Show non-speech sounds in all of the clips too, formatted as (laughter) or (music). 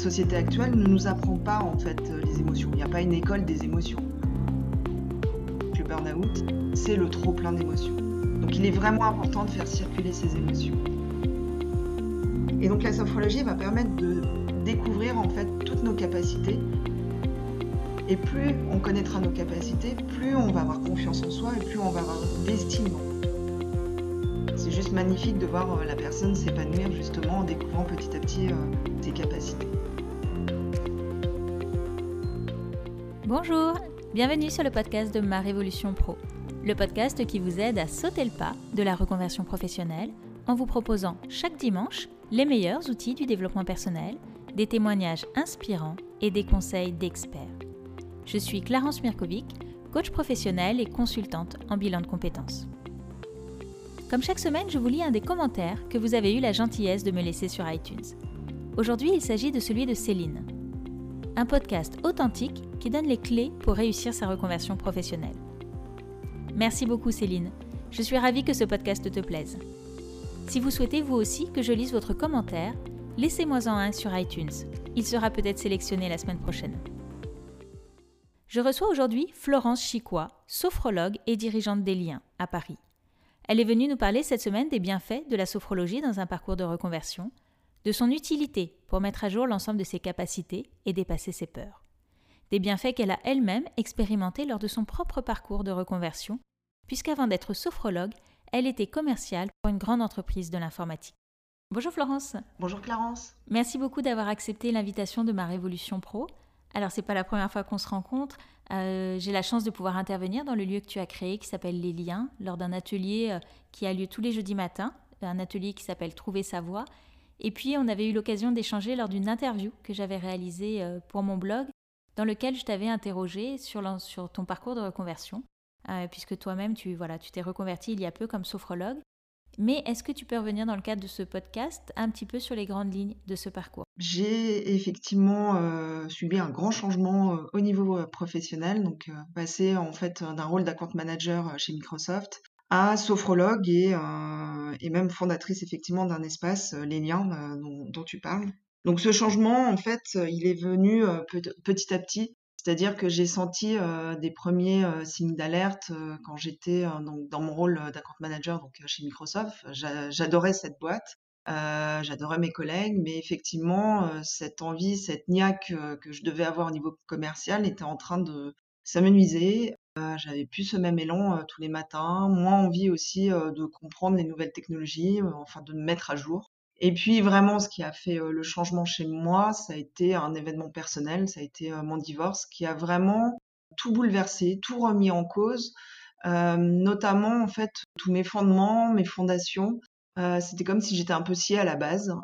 notre société actuelle ne nous apprend pas en fait les émotions. Il n'y a pas une école des émotions. Le burn-out, c'est le trop plein d'émotions. Donc il est vraiment important de faire circuler ces émotions. Et donc la sophrologie va permettre de découvrir en fait toutes nos capacités. Et plus on connaîtra nos capacités, plus on va avoir confiance en soi et plus on va avoir d'estime. C'est juste magnifique de voir euh, la personne s'épanouir justement en découvrant petit à petit euh, ses capacités. Bonjour, bienvenue sur le podcast de Ma Révolution Pro, le podcast qui vous aide à sauter le pas de la reconversion professionnelle en vous proposant chaque dimanche les meilleurs outils du développement personnel, des témoignages inspirants et des conseils d'experts. Je suis Clarence Mirkovic, coach professionnel et consultante en bilan de compétences. Comme chaque semaine, je vous lis un des commentaires que vous avez eu la gentillesse de me laisser sur iTunes. Aujourd'hui, il s'agit de celui de Céline. Un podcast authentique qui donne les clés pour réussir sa reconversion professionnelle. Merci beaucoup Céline. Je suis ravie que ce podcast te plaise. Si vous souhaitez vous aussi que je lise votre commentaire, laissez-moi-en un sur iTunes. Il sera peut-être sélectionné la semaine prochaine. Je reçois aujourd'hui Florence Chicois, sophrologue et dirigeante des liens à Paris. Elle est venue nous parler cette semaine des bienfaits de la sophrologie dans un parcours de reconversion, de son utilité pour mettre à jour l'ensemble de ses capacités et dépasser ses peurs. Des bienfaits qu'elle a elle-même expérimentés lors de son propre parcours de reconversion, puisqu'avant d'être sophrologue, elle était commerciale pour une grande entreprise de l'informatique. Bonjour Florence. Bonjour Clarence. Merci beaucoup d'avoir accepté l'invitation de ma Révolution Pro. Alors c'est pas la première fois qu'on se rencontre. Euh, j'ai la chance de pouvoir intervenir dans le lieu que tu as créé qui s'appelle Les Liens lors d'un atelier euh, qui a lieu tous les jeudis matins, un atelier qui s'appelle Trouver sa voie. Et puis on avait eu l'occasion d'échanger lors d'une interview que j'avais réalisée euh, pour mon blog dans lequel je t'avais interrogé sur, ton parcours de reconversion. Euh, puisque toi-même, tu t'es reconverti il y a peu comme sophrologue. Mais est-ce que tu peux revenir dans le cadre de ce podcast un petit peu sur les grandes lignes de ce parcours? J'ai effectivement euh, subi un grand changement euh, au niveau professionnel, donc passé en fait d'un rôle d'account manager chez Microsoft à sophrologue et, même fondatrice effectivement d'un espace, Les dont, tu parles. Donc ce changement, en fait, il est venu petit à petit c'est-à-dire que j'ai senti euh, des premiers euh, signes d'alerte euh, quand j'étais dans mon rôle d'account manager donc chez Microsoft. J'adorais cette boîte, j'adorais mes collègues, mais effectivement cette envie, cette niaque que je devais avoir au niveau commercial était en train de s'amenuiser. J'avais plus ce même élan tous les matins, moins envie aussi de comprendre les nouvelles technologies, enfin de me mettre à jour. Et puis vraiment, ce qui a fait le changement chez moi, ça a été un événement personnel, ça a été mon divorce, qui a vraiment tout bouleversé, tout remis en cause, notamment en fait tous mes fondements, mes fondations. C'était comme si j'étais un peu sciée à la base,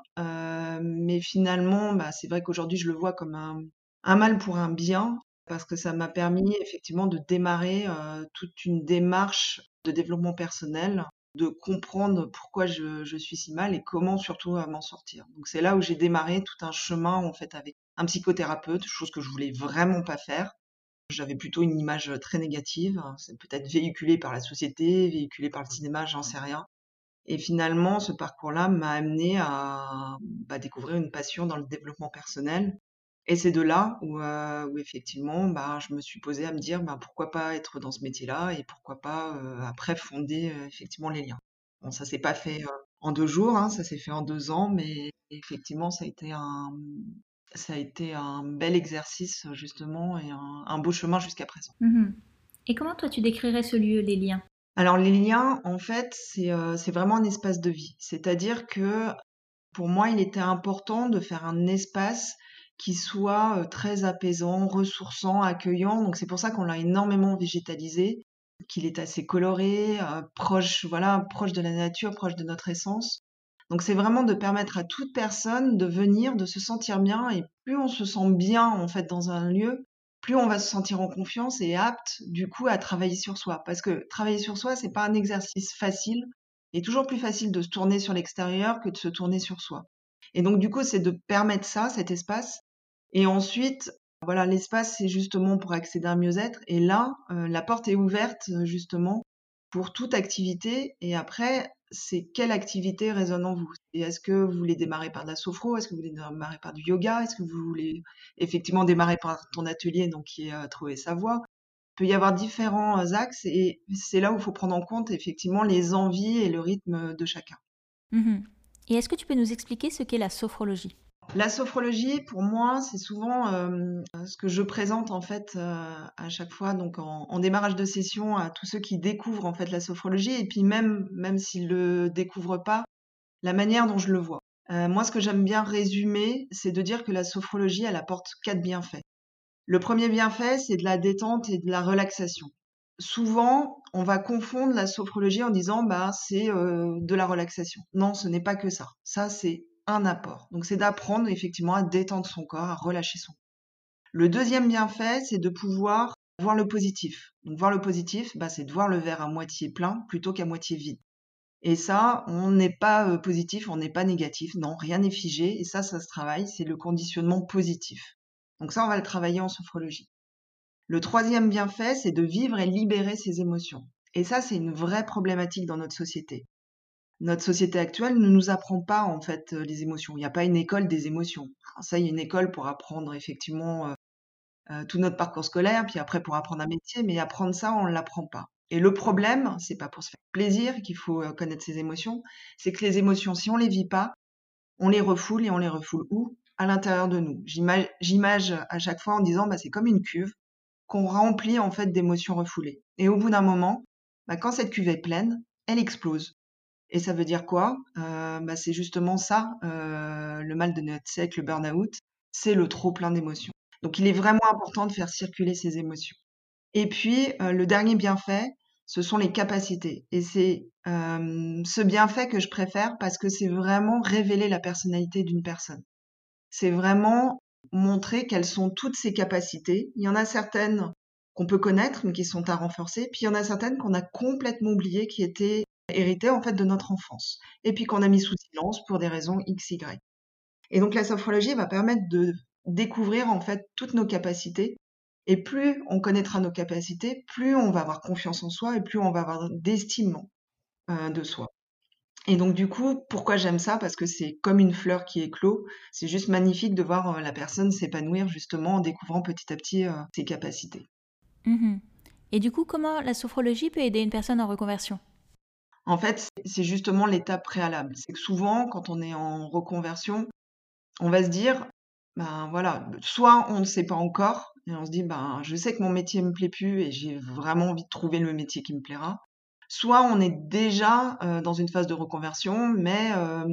mais finalement, bah, c'est vrai qu'aujourd'hui je le vois comme un, mal pour un bien, parce que ça m'a permis effectivement de démarrer toute une démarche de développement personnel de comprendre pourquoi je, suis si mal et comment surtout m'en sortir. Donc c'est là où j'ai démarré tout un chemin en fait avec un psychothérapeute, chose que je voulais vraiment pas faire. J'avais plutôt une image très négative, c'est peut-être véhiculé par la société, véhiculé par le cinéma, j'en sais rien. Et finalement, ce parcours-là m'a amené à bah, découvrir une passion dans le développement personnel et c'est de là où, euh, où effectivement, bah, je me suis posée à me dire, bah, pourquoi pas être dans ce métier-là et pourquoi pas euh, après fonder euh, effectivement les liens. Bon, ça s'est pas fait en deux jours, hein, ça s'est fait en deux ans, mais effectivement, ça a été un, ça a été un bel exercice justement et un, beau chemin jusqu'à présent. Mmh et comment toi tu décrirais ce lieu, les liens? Alors les liens, en fait, c'est c'est vraiment un espace de vie. C'est-à-dire que pour moi, il était important de faire un espace qui soit très apaisant, ressourçant, accueillant. Donc c'est pour ça qu'on l'a énormément végétalisé, qu'il est assez coloré, proche, voilà, proche de la nature, proche de notre essence. Donc c'est vraiment de permettre à toute personne de venir, de se sentir bien. Et plus on se sent bien en fait dans un lieu, plus on va se sentir en confiance et apte du coup à travailler sur soi. Parce que travailler sur soi, c'est pas un exercice facile. Il est toujours plus facile de se tourner sur l'extérieur que de se tourner sur soi. Et donc du coup, c'est de permettre ça, cet espace, et ensuite, voilà, l'espace, c'est justement pour accéder à un mieux-être. Et là, euh, la porte est ouverte, justement, pour toute activité. Et après, c'est quelle activité résonne en vous? Est-ce que vous voulez démarrer par de la sophro? Est-ce que vous voulez démarrer par du yoga? Est-ce que vous voulez effectivement démarrer par ton atelier, donc qui est euh, trouver sa voie? Il peut y avoir différents euh, axes et c'est là où il faut prendre en compte effectivement les envies et le rythme de chacun. Mmh et est-ce que tu peux nous expliquer ce qu'est la sophrologie? La sophrologie, pour moi, c'est souvent euh, ce que je présente en fait euh, à chaque fois, donc en, démarrage de session, à tous ceux qui découvrent en fait la sophrologie, et puis même même s'ils le découvrent pas, la manière dont je le vois. Euh, moi, ce que j'aime bien résumer, c'est de dire que la sophrologie, elle apporte quatre bienfaits. Le premier bienfait, c'est de la détente et de la relaxation. Souvent, on va confondre la sophrologie en disant bah c'est de la relaxation. Non, ce n'est pas que ça. Ça, c'est un apport. Donc c'est d'apprendre effectivement à détendre son corps, à relâcher son corps. Le deuxième bienfait, c'est de pouvoir voir le positif. Donc voir le positif, bah, c'est de voir le verre à moitié plein plutôt qu'à moitié vide. Et ça, on n'est pas euh, positif, on n'est pas négatif, non, rien n'est figé, et ça, ça se travaille, c'est le conditionnement positif. Donc ça, on va le travailler en sophrologie. Le troisième bienfait, c'est de vivre et libérer ses émotions. Et ça, c'est une vraie problématique dans notre société notre société actuelle ne nous apprend pas en fait euh, les émotions. Il n'y a pas une école des émotions. ça, il y a une école pour apprendre effectivement euh, euh, tout notre parcours scolaire, puis après pour apprendre un métier, mais apprendre ça, on ne l'apprend pas. Et le problème, c'est pas pour se faire plaisir qu'il faut connaître ses émotions, c'est que les émotions, si on les vit pas, on les refoule et on les refoule où? À l'intérieur de nous. J'image à chaque fois en disant, bah, c'est comme une cuve qu'on remplit en fait d'émotions refoulées. Et au bout d'un moment, bah, quand cette cuve est pleine, elle explose. Et ça veut dire quoi? Euh, bah, C'est justement ça, euh, le mal de notre siècle, le burn-out, c'est le trop plein d'émotions. Donc il est vraiment important de faire circuler ces émotions. Et puis, euh, le dernier bienfait, ce sont les capacités. Et c'est ce bienfait que je préfère parce que c'est vraiment révéler la personnalité d'une personne. C'est vraiment montrer quelles sont toutes ses capacités. Il y en a certaines qu'on peut connaître, mais qui sont à renforcer. Puis il y en a certaines qu'on a complètement oubliées, qui étaient hérité en fait de notre enfance et puis qu'on a mis sous silence pour des raisons X, Y. Et donc la sophrologie va permettre de découvrir en fait toutes nos capacités et plus on connaîtra nos capacités, plus on va avoir confiance en soi et plus on va avoir d'estime euh, de soi. Et donc du coup, pourquoi j'aime ça? Parce que c'est comme une fleur qui éclot. C'est juste magnifique de voir euh, la personne s'épanouir justement en découvrant petit à petit euh, ses capacités. Mmh et du coup, comment la sophrologie peut aider une personne en reconversion? En fait, c'est justement l'étape préalable. C'est que souvent, quand on est en reconversion, on va se dire, ben voilà, soit on ne sait pas encore, et on se dit, ben je sais que mon métier me plaît plus et j'ai vraiment envie de trouver le métier qui me plaira. Soit on est déjà euh, dans une phase de reconversion, mais euh,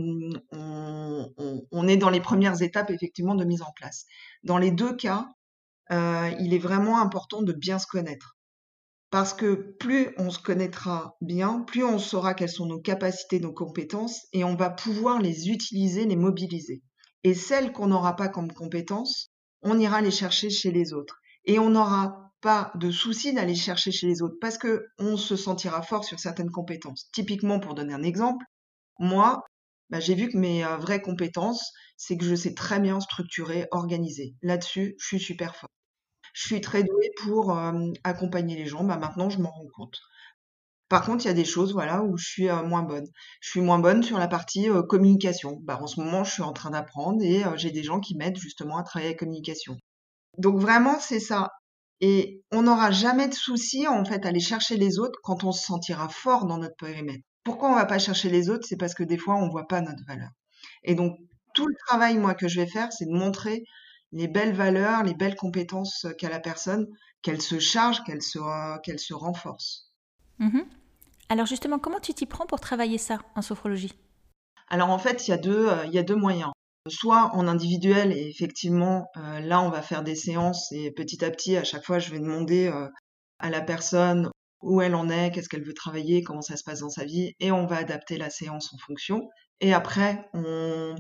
on, est dans les premières étapes effectivement de mise en place. Dans les deux cas, euh, il est vraiment important de bien se connaître. Parce que plus on se connaîtra bien, plus on saura quelles sont nos capacités, nos compétences, et on va pouvoir les utiliser, les mobiliser. Et celles qu'on n'aura pas comme compétences, on ira les chercher chez les autres. Et on n'aura pas de souci d'aller chercher chez les autres parce que on se sentira fort sur certaines compétences. Typiquement, pour donner un exemple, moi, bah, j'ai vu que mes euh, vraies compétences, c'est que je sais très bien structurer, organiser. Là-dessus, je suis super fort je suis très douée pour accompagner les gens. Bah, maintenant, je m'en rends compte. Par contre, il y a des choses, où je suis moins bonne. Je suis moins bonne sur la partie communication. Bah, en ce moment, je suis en train d'apprendre et j'ai des gens qui m'aident justement à travailler la communication. Donc vraiment, c'est ça. Et on n'aura jamais de souci en fait à aller chercher les autres quand on se sentira fort dans notre périmètre. Pourquoi on va pas chercher les autres? C'est parce que des fois on voit pas notre valeur. Et donc tout le travail moi que je vais faire, c'est de montrer les belles valeurs, les belles compétences qu'a la personne, qu'elle se charge, qu'elle se, qu'elle se renforce. Mmh Alors justement, comment tu t'y prends pour travailler ça en sophrologie? Alors en fait, il y, a deux, euh, il y a deux moyens. Soit en individuel, et effectivement, euh, là, on va faire des séances, et petit à petit, à chaque fois, je vais demander euh, à la personne où elle en est, qu'est-ce qu'elle veut travailler, comment ça se passe dans sa vie, et on va adapter la séance en fonction. Et après, on,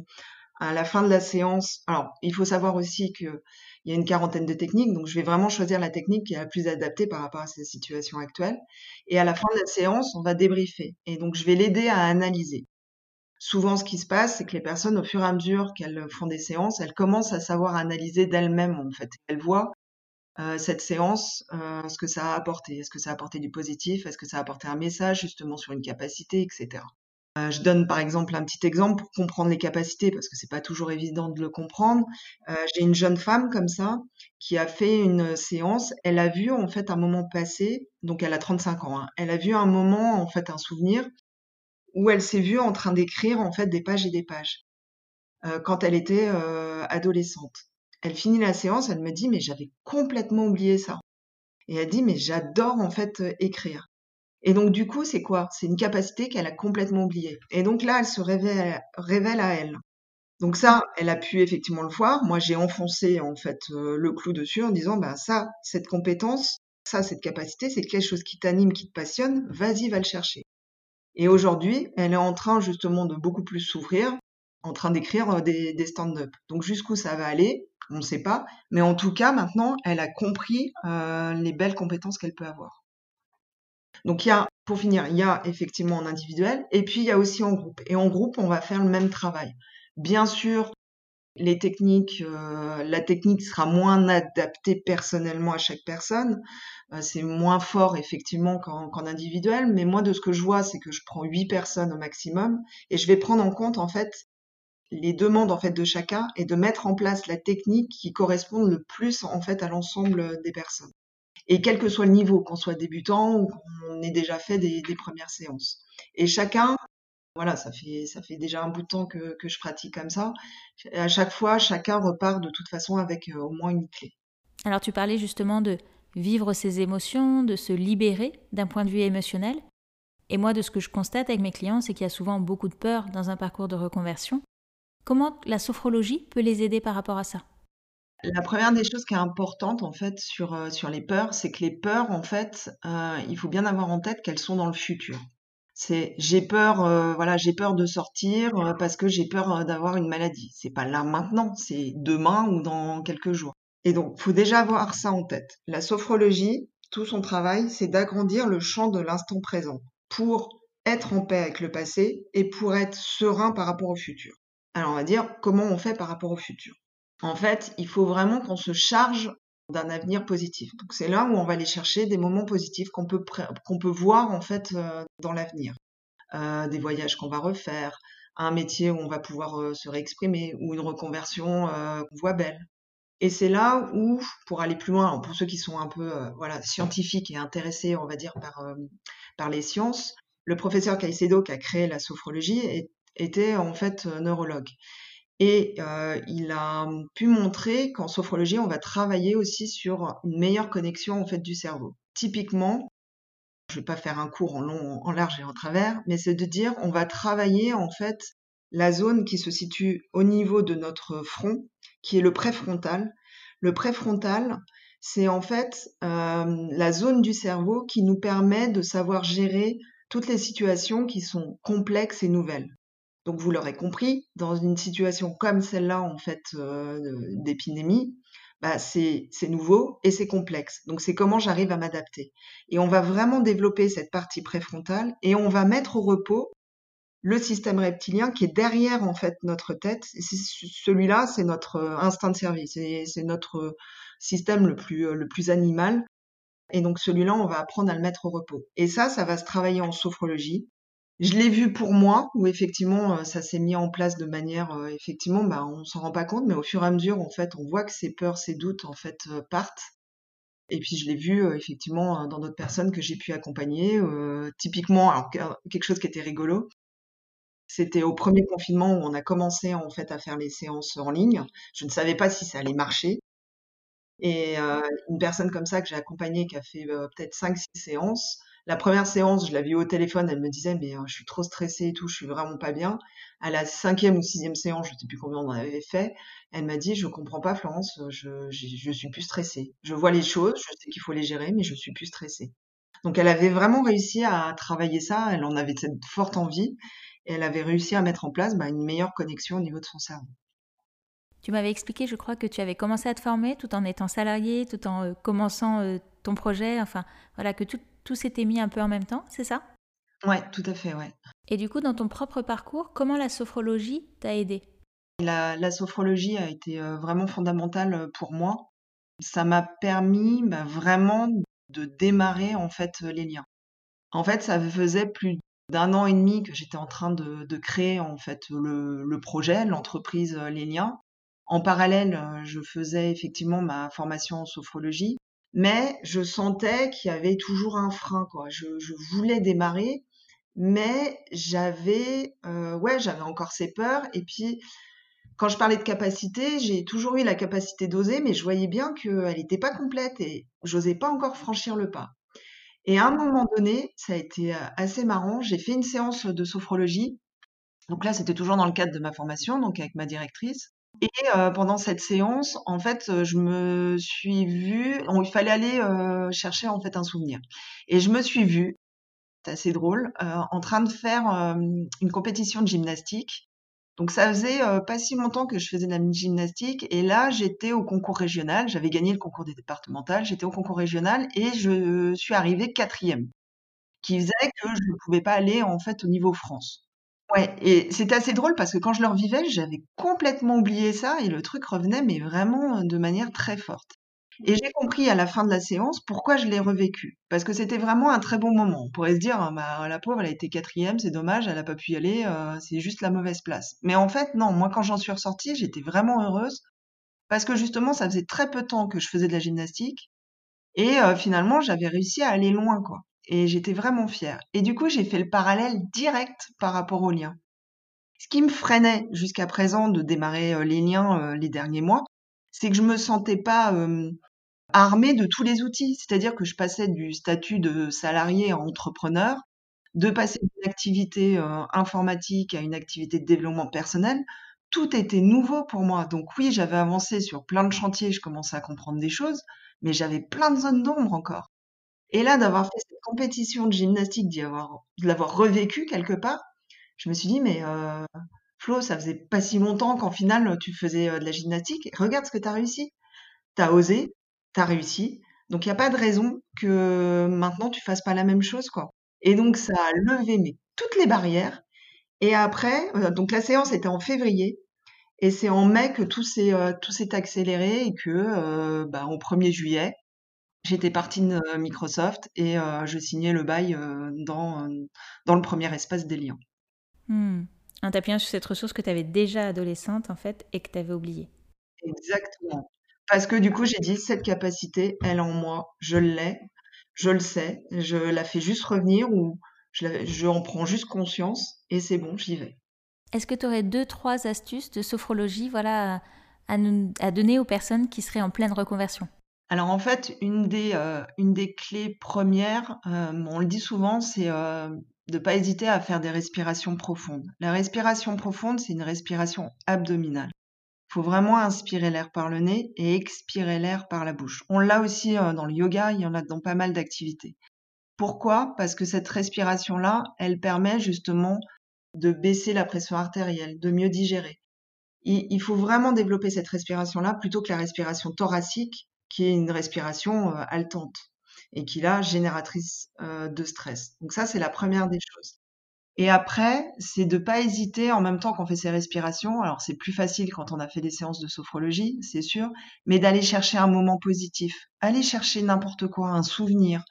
à la fin de la séance, alors il faut savoir aussi qu'il y a une quarantaine de techniques, donc je vais vraiment choisir la technique qui est la plus adaptée par rapport à sa situation actuelle. Et à la fin de la séance, on va débriefer. Et donc je vais l'aider à analyser. Souvent, ce qui se passe, c'est que les personnes, au fur et à mesure qu'elles font des séances, elles commencent à savoir analyser d'elles-mêmes, en fait. Elles voient cette séance, ce que ça a apporté. Est-ce que ça a apporté du positif? Est-ce que ça a apporté un message justement sur une capacité, etc. Euh, je donne par exemple un petit exemple pour comprendre les capacités parce que c'est pas toujours évident de le comprendre. Euh, j'ai une jeune femme comme ça qui a fait une séance. Elle a vu en fait un moment passé, donc elle a 35 ans. Hein. elle a vu un moment en fait un souvenir où elle s'est vue en train d'écrire en fait des pages et des pages euh, quand elle était adolescente. Elle finit la séance, elle me dit mais j'avais complètement oublié ça. Et elle dit mais j'adore en fait écrire. Et donc, du coup, c'est quoi? C'est une capacité qu'elle a complètement oubliée. Et donc là, elle se révèle, révèle à elle. Donc ça, elle a pu effectivement le voir. Moi, j'ai enfoncé en fait euh, le clou dessus en disant, ben ça, cette compétence, ça, cette capacité, c'est quelque chose qui t'anime, qui te passionne. Vas-y, va le chercher. Et aujourd'hui, elle est en train justement de beaucoup plus s'ouvrir, en train d'écrire euh, des, des stand-up. Donc jusqu'où ça va aller, on ne sait pas. Mais en tout cas, maintenant, elle a compris euh, les belles compétences qu'elle peut avoir. Donc il y a, pour finir, il y a effectivement en individuel et puis il y a aussi en groupe. Et en groupe, on va faire le même travail. Bien sûr, les techniques, euh, la technique sera moins adaptée personnellement à chaque personne. Euh, c'est moins fort effectivement qu'en individuel, mais moi de ce que je vois, c'est que je prends huit personnes au maximum et je vais prendre en compte en fait les demandes en fait de chacun et de mettre en place la technique qui correspond le plus en fait à l'ensemble des personnes et quel que soit le niveau, qu'on soit débutant ou qu'on ait déjà fait des, premières séances. Et chacun, voilà, ça fait, ça fait déjà un bout de temps que, je pratique comme ça. À chaque fois, chacun repart de toute façon avec euh, au moins une clé. Alors tu parlais justement de vivre ses émotions, de se libérer d'un point de vue émotionnel. Et moi, de ce que je constate avec mes clients, c'est qu'il y a souvent beaucoup de peur dans un parcours de reconversion. Comment la sophrologie peut les aider par rapport à ça? La première des choses qui est importante en fait sur, euh, sur les peurs, c'est que les peurs en fait, euh, il faut bien avoir en tête qu'elles sont dans le futur. C'est j'ai peur, euh, voilà, j'ai peur de sortir parce que j'ai peur d'avoir une maladie. C'est pas là maintenant, c'est demain ou dans quelques jours. Et donc, faut déjà avoir ça en tête. La sophrologie, tout son travail, c'est d'agrandir le champ de l'instant présent pour être en paix avec le passé et pour être serein par rapport au futur. Alors, on va dire comment on fait par rapport au futur. En fait, il faut vraiment qu'on se charge d'un avenir positif. Donc c'est là où on va aller chercher des moments positifs qu'on peut, qu'on peut voir en fait euh, dans l'avenir. Euh, des voyages qu'on va refaire, un métier où on va pouvoir euh, se réexprimer, ou une reconversion qu'on voit belle. Et c'est là où, pour aller plus loin, pour ceux qui sont un peu voilà scientifiques et intéressés, on va dire par par les sciences, le professeur Caicedo qui a créé la sophrologie était en fait neurologue. Et euh, il a pu montrer qu'en sophrologie, on va travailler aussi sur une meilleure connexion en fait du cerveau. Typiquement, je ne vais pas faire un cours en long, en large et en travers, mais c'est de dire on va travailler en fait la zone qui se situe au niveau de notre front, qui est le préfrontal. Le préfrontal, c'est en fait euh, la zone du cerveau qui nous permet de savoir gérer toutes les situations qui sont complexes et nouvelles. Donc vous l'aurez compris, dans une situation comme celle-là, en fait, euh, d'épidémie, bah, c'est nouveau et c'est complexe. Donc c'est comment j'arrive à m'adapter. Et on va vraiment développer cette partie préfrontale et on va mettre au repos le système reptilien qui est derrière en fait notre tête. Celui-là, c'est notre euh, instinct de service, c'est notre système le plus, euh, le plus animal. Et donc celui-là, on va apprendre à le mettre au repos. Et ça, ça va se travailler en sophrologie. Je l'ai vu pour moi, où effectivement, euh, ça s'est mis en place de manière, euh, effectivement, bah, on s'en rend pas compte, mais au fur et à mesure, en fait, on voit que ces peurs, ces doutes, en fait, euh, partent. Et puis je l'ai vu, effectivement, dans d'autres personnes que j'ai pu accompagner. typiquement, alors quelque chose qui était rigolo, c'était au premier confinement où on a commencé, en fait, à faire les séances en ligne. Je ne savais pas si ça allait marcher. Et une personne comme ça que j'ai accompagnée, qui a fait peut-être 5-6 séances, la première séance, je l'ai vue au téléphone, elle me disait mais euh, je suis trop stressée et tout, je suis vraiment pas bien. À la cinquième ou sixième séance, je sais plus combien on en avait fait, elle m'a dit je comprends pas Florence, je, je, suis plus stressée. Je vois les choses, je sais qu'il faut les gérer, mais je suis plus stressée. Donc elle avait vraiment réussi à travailler ça, elle en avait cette forte envie, et elle avait réussi à mettre en place bah, une meilleure connexion au niveau de son cerveau. Tu m'avais expliqué, je crois, que tu avais commencé à te former tout en étant salarié, tout en euh, commençant euh, ton projet, enfin voilà, que tout, tout s'était mis un peu en même temps, c'est ça? Ouais, tout à fait, ouais. Et du coup, dans ton propre parcours, comment la sophrologie t'a aidé? La, sophrologie a été euh, vraiment fondamentale euh, pour moi. ça m'a permis bah, vraiment de démarrer en fait les liens. En fait, ça faisait plus d'un an et demi que j'étais en train de, créer en fait le, projet, l'entreprise Les Liens. En parallèle, je faisais effectivement ma formation en sophrologie, mais je sentais qu'il y avait toujours un frein. Quoi. Je, voulais démarrer, mais j'avais, euh, ouais, j'avais encore ces peurs. Et puis, quand je parlais de capacité, j'ai toujours eu la capacité d'oser, mais je voyais bien qu'elle n'était pas complète et j'osais pas encore franchir le pas. Et à un moment donné, ça a été assez marrant, j'ai fait une séance de sophrologie. Donc là, c'était toujours dans le cadre de ma formation, donc avec ma directrice. Et pendant cette séance, en fait, je me suis vue, il fallait aller chercher en fait un souvenir. Et je me suis vue, c'est assez drôle, en train de faire une compétition de gymnastique donc ça faisait pas si longtemps que je faisais de la gymnastique et là j'étais au concours régional, j'avais gagné le concours des départementales, j'étais au concours régional et je suis arrivée quatrième, qui faisait que je ne pouvais pas aller en fait au niveau France. Ouais, et c'était assez drôle parce que quand je le revivais, j'avais complètement oublié ça et le truc revenait mais vraiment de manière très forte. Et j'ai compris à la fin de la séance pourquoi je l'ai revécu. Parce que c'était vraiment un très bon moment. On pourrait se dire, «Ah, bah, la pauvre, elle a été quatrième, c'est dommage, elle n'a pas pu y aller, euh, c'est juste la mauvaise place. Mais en fait, non, moi, quand j'en suis ressortie, j'étais vraiment heureuse. Parce que justement, ça faisait très peu de temps que je faisais de la gymnastique. Et euh, finalement, j'avais réussi à aller loin, quoi. Et j'étais vraiment fière. Et du coup, j'ai fait le parallèle direct par rapport aux liens. Ce qui me freinait jusqu'à présent de démarrer euh, les liens les derniers mois, c'est que je me sentais pas armée de tous les outils. C'est-à-dire que je passais du statut de salarié à entrepreneur, de passer d'une activité informatique à une activité de développement personnel. Tout était nouveau pour moi. Donc oui, j'avais avancé sur plein de chantiers, je commençais à comprendre des choses, mais j'avais plein de zones d'ombre encore. Et là, d'avoir fait cette compétition de gymnastique, d'y avoir, de l'avoir revécu quelque part, je me suis dit, mais Flo, ça faisait pas si longtemps qu'en final, tu faisais de la gymnastique. Regarde ce que tu as réussi. Tu as osé, tu as réussi. Donc, il n'y a pas de raison que maintenant, tu fasses pas la même chose. quoi. Et donc, ça a levé mais, toutes les barrières. Et après, donc la séance était en février. Et c'est en mai que tout s'est accéléré et que, bah, au 1er juillet, j'étais partie de Microsoft et je signais le bail dans, dans le premier espace des liens. Mmh. En t'appuyant sur cette ressource que tu avais déjà adolescente, en fait, et que tu avais oubliée. Exactement. Parce que du coup, j'ai dit, cette capacité, elle en moi, je l'ai, je le sais, je la fais juste revenir ou je, je en prends juste conscience et c'est bon, j'y vais. Est-ce que tu aurais deux, trois astuces de sophrologie voilà, à, à, donner aux personnes qui seraient en pleine reconversion? Alors en fait, une des, euh, clés premières, euh, on le dit souvent, c'est euh, de pas hésiter à faire des respirations profondes. La respiration profonde, c'est une respiration abdominale. Il faut vraiment inspirer l'air par le nez et expirer l'air par la bouche. On l'a aussi dans le yoga, il y en a dans pas mal d'activités. Pourquoi? Parce que cette respiration-là, elle permet justement de baisser la pression artérielle, de mieux digérer. Il faut vraiment développer cette respiration-là plutôt que la respiration thoracique, qui est une respiration euh, haletante et qui est génératrice euh, de stress. Donc ça, c'est la première des choses. Et après, c'est de pas hésiter en même temps qu'on fait ses respirations. Alors c'est plus facile quand on a fait des séances de sophrologie, c'est sûr, mais d'aller chercher un moment positif. Allez chercher n'importe quoi, un souvenir,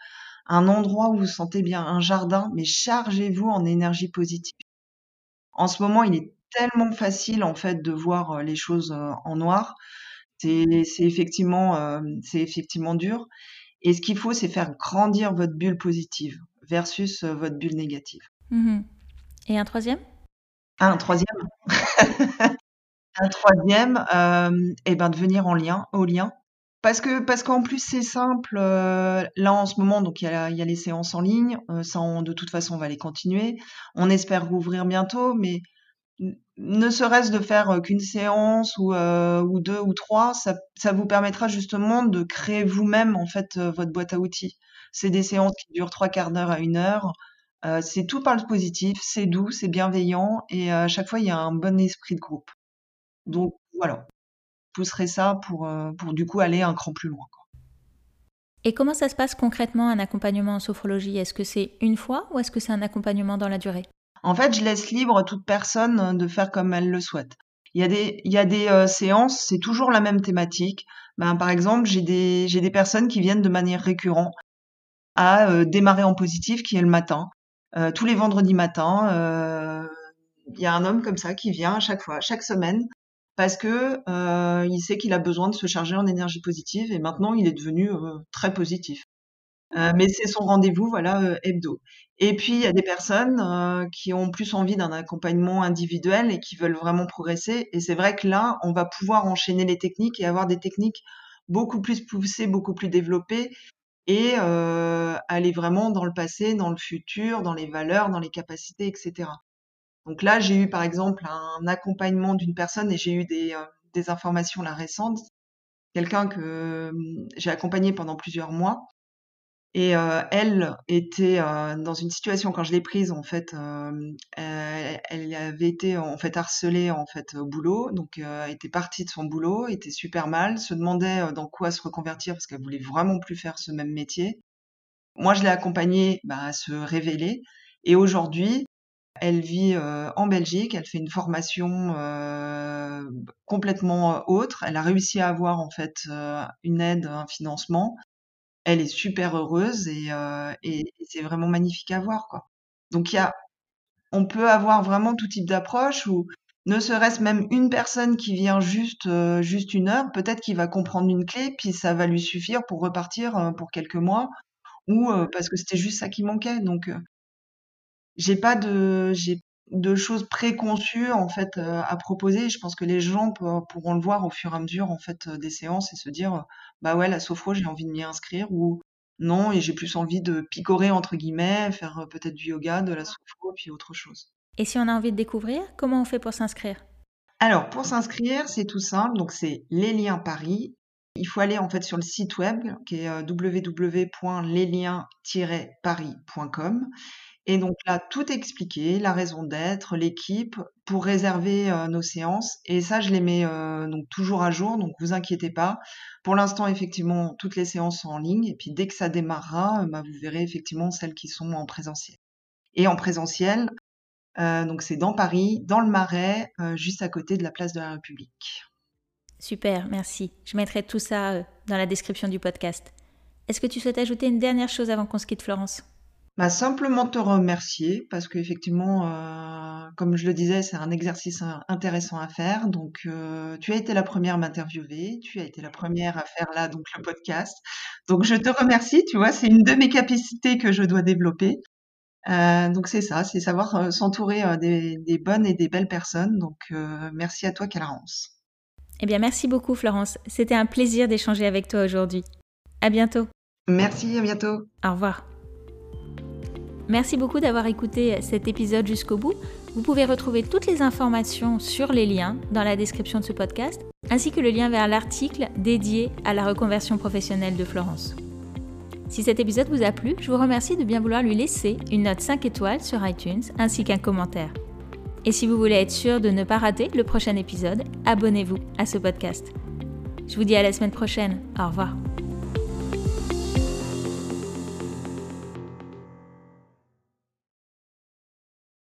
un endroit où vous vous sentez bien, un jardin, mais chargez-vous en énergie positive. En ce moment, il est tellement facile en fait de voir euh, les choses en noir. C'est effectivement, c'est effectivement dur. Et ce qu'il faut, c'est faire grandir votre bulle positive versus euh, votre bulle négative. Mhm. Et un troisième? Ah, Un troisième (laughs) Un troisième, euh, eh ben, de venir en lien, au lien. Parce que parce qu'en plus c'est simple. Euh, là en ce moment, donc il y, a, y a les séances en ligne. ça, de toute façon, on va les continuer. On espère rouvrir bientôt, mais ne serait-ce de faire qu'une séance ou, deux ou trois, ça, vous permettra justement de créer vous-même en fait votre boîte à outils. C'est des séances qui durent trois quarts d'heure à une heure. c'est tout par le positif, c'est doux, c'est bienveillant et à chaque fois il y a un bon esprit de groupe. Donc voilà, je ça pour, pour du coup aller un cran plus loin. Et comment ça se passe concrètement un accompagnement en sophrologie? Est-ce que c'est une fois ou est-ce que c'est un accompagnement dans la durée? En fait, je laisse libre toute personne de faire comme elle le souhaite. Il y a des, euh, séances, c'est toujours la même thématique. Ben, par exemple, j'ai des, personnes qui viennent de manière récurrente à euh, démarrer en positif, qui est le matin. Euh, tous les vendredis matins, il y a un homme comme ça qui vient à chaque fois, chaque semaine, parce que il sait qu'il a besoin de se charger en énergie positive et maintenant il est devenu très positif. Mais c'est son rendez-vous, voilà, hebdo. Et puis, il y a des personnes euh, qui ont plus envie d'un accompagnement individuel et qui veulent vraiment progresser. Et c'est vrai que là, on va pouvoir enchaîner les techniques et avoir des techniques beaucoup plus poussées, beaucoup plus développées et euh, aller vraiment dans le passé, dans le futur, dans les valeurs, dans les capacités, etc. Donc là, j'ai eu par exemple un accompagnement d'une personne et j'ai eu des, euh, des informations là récentes. Quelqu'un que hum, j'ai accompagné pendant plusieurs mois et euh, elle était euh, dans une situation quand je l'ai prise en fait, euh, elle, avait été en fait harcelée en fait au boulot, donc elle était partie de son boulot, était super mal, se demandait dans quoi se reconvertir parce qu'elle voulait vraiment plus faire ce même métier. Moi, je l'ai accompagnée bah, à se révéler et aujourd'hui, elle vit en Belgique, elle fait une formation complètement autre. Elle a réussi à avoir en fait une aide, un financement elle est super heureuse et, euh, et, c'est vraiment magnifique à voir, quoi. Donc il y a, on peut avoir vraiment tout type d'approche ou ne serait-ce même une personne qui vient juste euh, juste une heure, peut-être qu'il va comprendre une clé, puis ça va lui suffire pour repartir euh, pour quelques mois ou parce que c'était juste ça qui manquait. Donc j'ai pas de j'ai de choses préconçues en fait à proposer. Je pense que les gens pourront le voir au fur et à mesure en fait des séances et se dire bah ouais la sophro j'ai envie de m'y inscrire ou non et j'ai plus envie de picorer entre guillemets, faire peut-être du yoga, de la sophro puis autre chose. Et si on a envie de découvrir, comment on fait pour s'inscrire? Alors pour s'inscrire c'est tout simple donc c'est les liens Paris. Il faut aller en fait sur le site web qui est www.lesliens-paris.com et donc là, tout expliqué, la raison d'être, l'équipe, pour réserver euh, nos séances. Et ça, je les mets euh, toujours à jour, donc vous inquiétez pas. Pour l'instant, effectivement, toutes les séances sont en ligne. Et puis dès que ça démarrera, euh, bah, vous verrez effectivement celles qui sont en présentiel. Et en présentiel, donc c'est dans Paris, dans le Marais, juste à côté de la place de la République. Super, merci. Je mettrai tout ça dans la description du podcast. Est-ce que tu souhaites ajouter une dernière chose avant qu'on se quitte, Florence? Bah, simplement te remercier parce qu'effectivement, euh, comme je le disais, c'est un exercice intéressant à faire. Donc, euh, tu as été la première à m'interviewer, tu as été la première à faire là donc le podcast. Donc, je te remercie. Tu vois, c'est une de mes capacités que je dois développer. Euh, donc, c'est ça, c'est savoir s'entourer des, des bonnes et des belles personnes. Donc, merci à toi, Clarence. Eh bien, merci beaucoup, Florence. C'était un plaisir d'échanger avec toi aujourd'hui. À bientôt. Merci, à bientôt. Au revoir. Merci beaucoup d'avoir écouté cet épisode jusqu'au bout. Vous pouvez retrouver toutes les informations sur les liens dans la description de ce podcast, ainsi que le lien vers l'article dédié à la reconversion professionnelle de Florence. Si cet épisode vous a plu, je vous remercie de bien vouloir lui laisser une note 5 étoiles sur iTunes ainsi qu'un commentaire. Et si vous voulez être sûr de ne pas rater le prochain épisode, abonnez-vous à ce podcast. Je vous dis à la semaine prochaine. Au revoir.